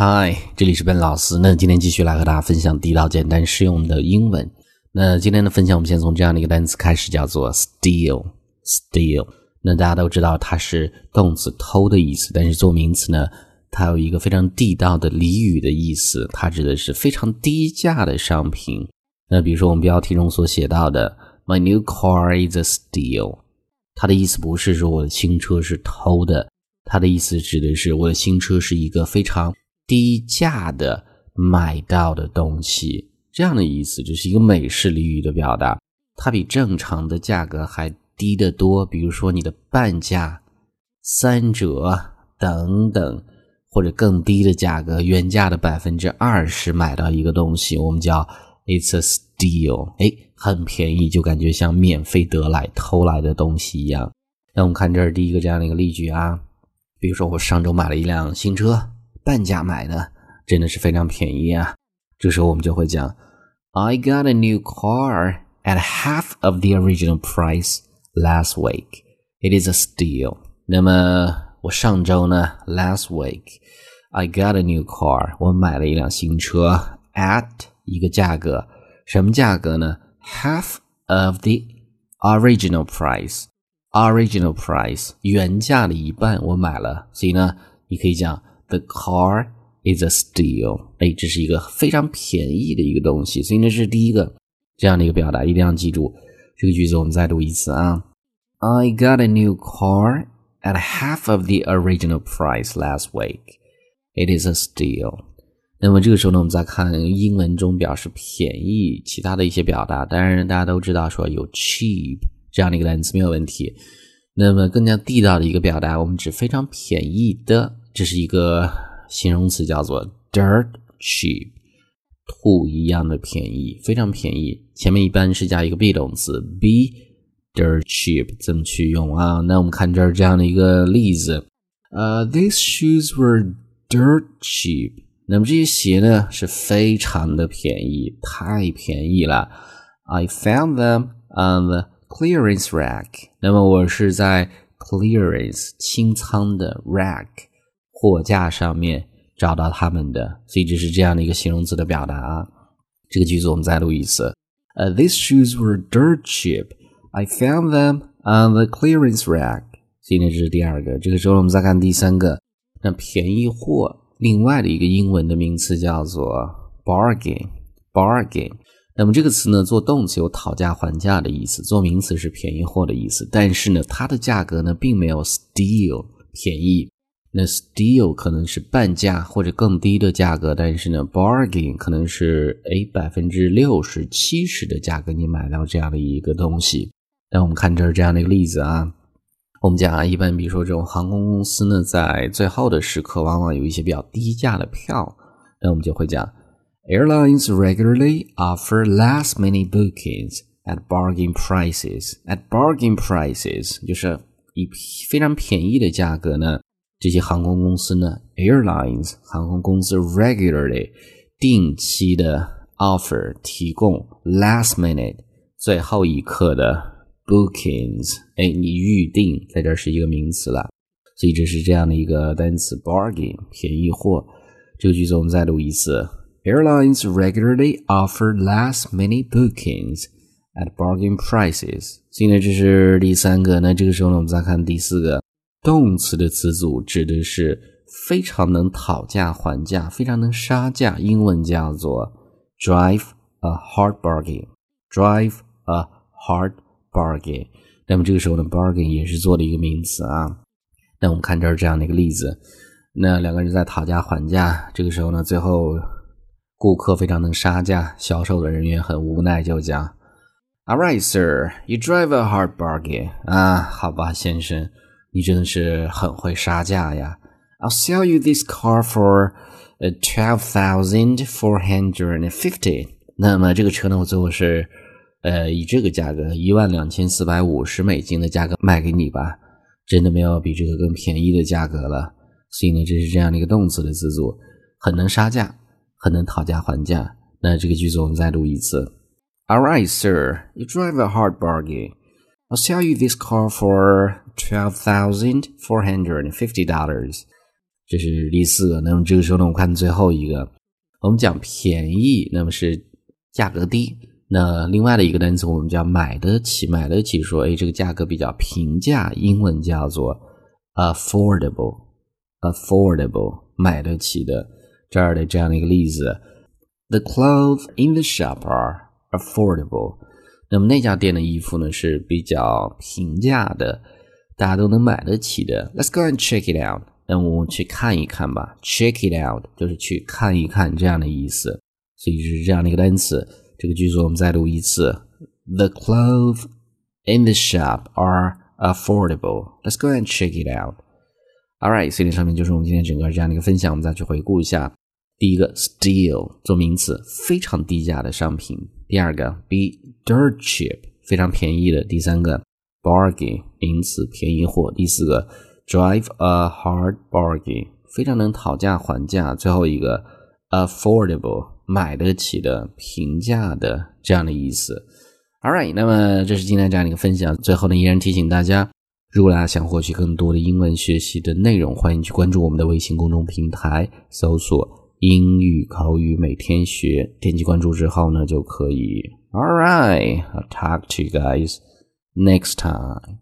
嗨，这里是笨老师。那今天继续来和大家分享地道、简单、实用的英文。那今天的分享，我们先从这样的一个单词开始，叫做 steal。steal。那大家都知道它是动词偷的意思，但是做名词呢，它有一个非常地道的俚语的意思，它指的是非常低价的商品。那比如说我们标题中所写到的 “My new car is a steal”，它的意思不是说我的新车是偷的，它的意思指的是我的新车是一个非常低价的买到的东西，这样的意思就是一个美式俚语的表达，它比正常的价格还低得多。比如说你的半价、三折等等，或者更低的价格，原价的百分之二十买到一个东西，我们叫 it's a steal。哎，很便宜，就感觉像免费得来、偷来的东西一样。那我们看这儿第一个这样的一个例句啊，比如说我上周买了一辆新车。半价买的，真的是非常便宜啊！这时候我们就会讲，I got a new car at half of the original price last week. It is a steal. 那么我上周呢，last week I got a new car. 我买了一辆新车，at 一个价格，什么价格呢？Half of the original price. Original price 原价的一半我买了，所以呢，你可以讲。 The car is a steal。哎，这是一个非常便宜的一个东西，所以呢是第一个这样的一个表达，一定要记住这个句子。我们再读一次啊，I got a new car at half of the original price last week. It is a steal。那么这个时候呢，我们再看英文中表示便宜其他的一些表达。当然，大家都知道说有 cheap 这样的一个单词没有问题。那么更加地道的一个表达，我们指非常便宜的。这是一个形容词，叫做 dirt cheap，土一样的便宜，非常便宜。前面一般是加一个 be 动词，be dirt cheap，怎么去用啊？那我们看这儿这样的一个例子，呃，these shoes were dirt cheap。那么这些鞋呢是非常的便宜，太便宜了。I found them on the clearance rack。那么我是在 clearance 清仓的 rack。货架上面找到他们的，所以这是这样的一个形容词的表达啊。这个句子我们再录一次。呃，These shoes were dirt cheap. I found them on the clearance rack. 所以呢，这是第二个。这个时候我们再看第三个。那便宜货，另外的一个英文的名词叫做 bargain。bargain。那么这个词呢，做动词有讨价还价的意思，做名词是便宜货的意思。但是呢，它的价格呢，并没有 steal 便宜。那 steal 可能是半价或者更低的价格，但是呢，bargain 可能是诶百分之六十七十的价格你买到这样的一个东西。那我们看这儿这样的一个例子啊，我们讲啊，一般比如说这种航空公司呢，在最后的时刻往往有一些比较低价的票，那我们就会讲，airlines regularly offer last minute bookings at bargain prices. At bargain prices 就是以非常便宜的价格呢。这些航空公司呢，airlines 航空公司 regularly 定期的 offer 提供 last minute 最后一刻的 bookings，哎，你预定在这是一个名词了，所以这是这样的一个单词 bargain 便宜货。这个句子我们再读一次，airlines regularly offer last minute bookings at bargain prices。所以呢，这是第三个。那这个时候呢，我们再看第四个。动词的词组指的是非常能讨价还价，非常能杀价，英文叫做 drive a hard bargain。drive a hard bargain。那么这个时候呢，bargain 也是做的一个名词啊。那我们看这儿这样的一个例子，那两个人在讨价还价，这个时候呢，最后顾客非常能杀价，销售的人员很无奈，就讲：“All right, sir, you drive a hard bargain。”啊，好吧，先生。你真的是很会杀价呀！I'll sell you this car for twelve thousand four hundred and fifty。那么这个车呢，我最后是呃以这个价格一万两千四百五十美金的价格卖给你吧。真的没有比这个更便宜的价格了。所以呢，这是这样的一个动词的词组，很能杀价，很能讨价还价。那这个句子我们再读一次：All right, sir, you drive a hard bargain. I'll sell you this car for twelve thousand four hundred and fifty dollars。这是第四个。那么这个时候呢，我们看最后一个，我们讲便宜，那么是价格低。那另外的一个单词，我们叫买得起，买得起。说，哎，这个价格比较平价，英文叫做 affordable，affordable，买得起的。这儿的这样的一个例子：The clothes in the shop are affordable。那么那家店的衣服呢是比较平价的，大家都能买得起的。Let's go and check it out。那我们去看一看吧。Check it out 就是去看一看这样的意思，所以是这样的一个单词。这个句子我们再读一次：The clothes in the shop are affordable. Let's go and check it out. All right，所以上面就是我们今天整个这样的一个分享，我们再去回顾一下。第一个，steal 做名词，非常低价的商品；第二个，be dirt cheap 非常便宜的；第三个，bargain 名词，便宜货；第四个，drive a hard bargain 非常能讨价还价；最后一个，affordable。买得起的、平价的这样的意思。All right，那么这是今天这样的一个分享。最后呢，依然提醒大家，如果大家想获取更多的英文学习的内容，欢迎去关注我们的微信公众平台，搜索“英语口语每天学”，点击关注之后呢，就可以。All right，I'll talk to you guys next time.